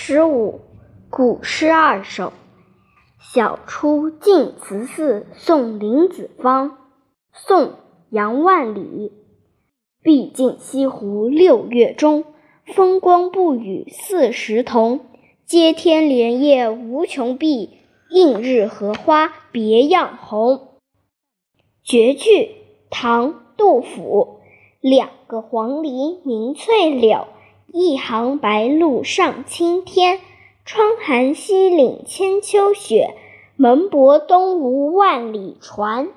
十五，古诗二首。晓出净慈寺送林子方，宋·杨万里。毕竟西湖六月中，风光不与四时同。接天莲叶无穷碧，映日荷花别样红。绝句，唐·杜甫。两个黄鹂鸣翠柳，一行白鹭上青天。窗含西岭千秋雪，门泊东吴万里船。